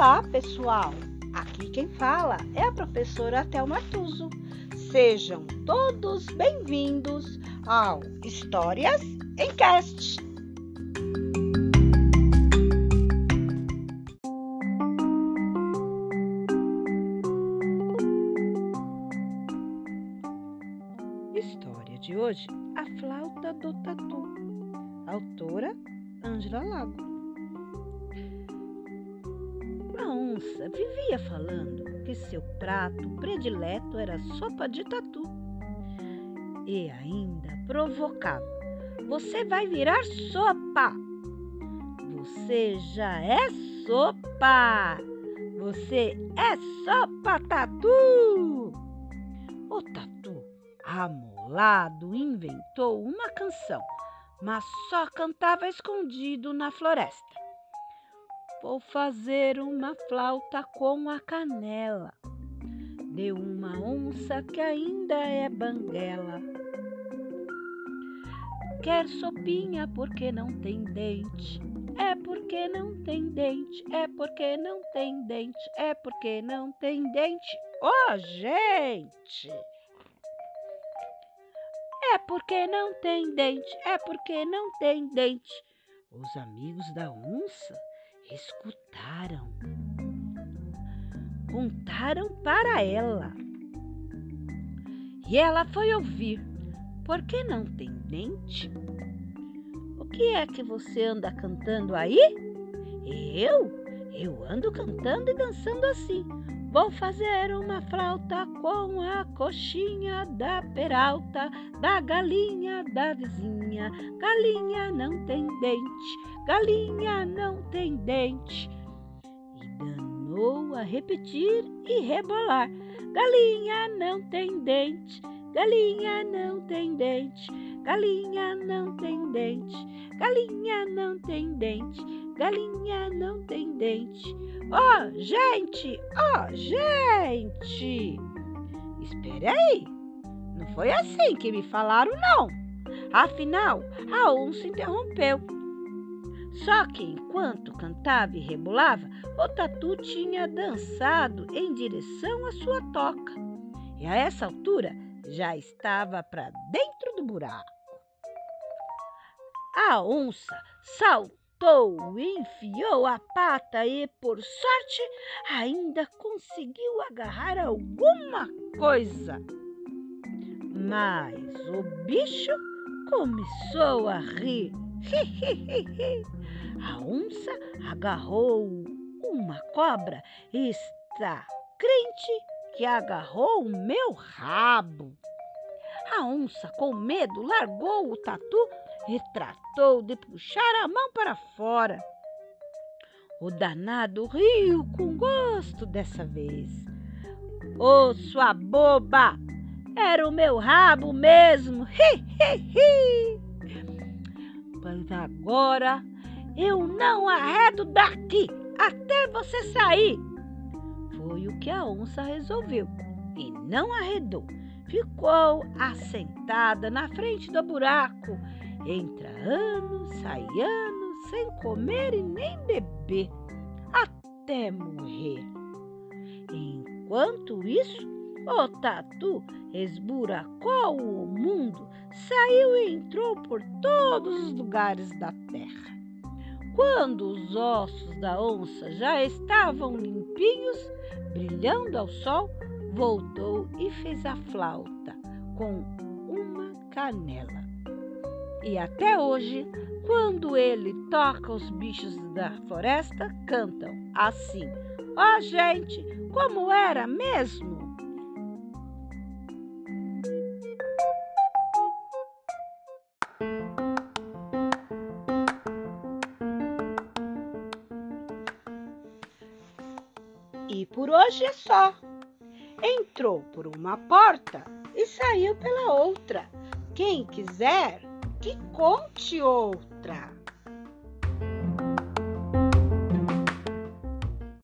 Olá, pessoal! Aqui quem fala é a professora Thelma Tuso. Sejam todos bem-vindos ao Histórias em Cast. História de hoje: A Flauta do Tatu. Autora Ângela Lago. Onça vivia falando que seu prato predileto era sopa de tatu. E ainda provocava: Você vai virar sopa! Você já é sopa! Você é sopa tatu! O tatu, amolado, inventou uma canção, mas só cantava escondido na floresta. Vou fazer uma flauta com a canela de uma onça que ainda é banguela. Quer sopinha porque não tem dente. É porque não tem dente, é porque não tem dente, é porque não tem dente. Oh, gente! É porque não tem dente, é porque não tem dente. Os amigos da onça escutaram. Contaram para ela. E ela foi ouvir. Por que não tem dente? O que é que você anda cantando aí? Eu? Eu ando cantando e dançando assim. Vou fazer uma flauta com a coxinha da peralta, da galinha da vizinha. Galinha não tem dente, galinha não tem dente. E danou a repetir e rebolar. Galinha não tem dente, galinha não tem dente, galinha não tem dente, galinha não tem dente, galinha não tem dente. Oh, gente! Oh, gente! Espere aí! Não foi assim que me falaram, não. Afinal, a onça interrompeu. Só que enquanto cantava e rebolava, o tatu tinha dançado em direção à sua toca. E a essa altura já estava para dentro do buraco. A onça saltou levantou, enfiou a pata e, por sorte, ainda conseguiu agarrar alguma coisa. Mas o bicho começou a rir. a onça agarrou uma cobra e está crente que agarrou o meu rabo. A onça, com medo, largou o tatu e tratou de puxar a mão para fora. O danado riu com gosto dessa vez. Ô, oh, sua boba! Era o meu rabo mesmo! Hi, hi, hi! Mas agora eu não arredo daqui até você sair. Foi o que a onça resolveu e não arredou. Ficou assentada na frente do buraco Entra anos, sai anos, sem comer e nem beber, até morrer. Enquanto isso, o tatu esburacou o mundo, saiu e entrou por todos os lugares da terra. Quando os ossos da onça já estavam limpinhos, brilhando ao sol, voltou e fez a flauta com uma canela. E até hoje, quando ele toca os bichos da floresta, cantam assim: Ó oh, gente, como era mesmo? E por hoje é só. Entrou por uma porta e saiu pela outra. Quem quiser que conte outra.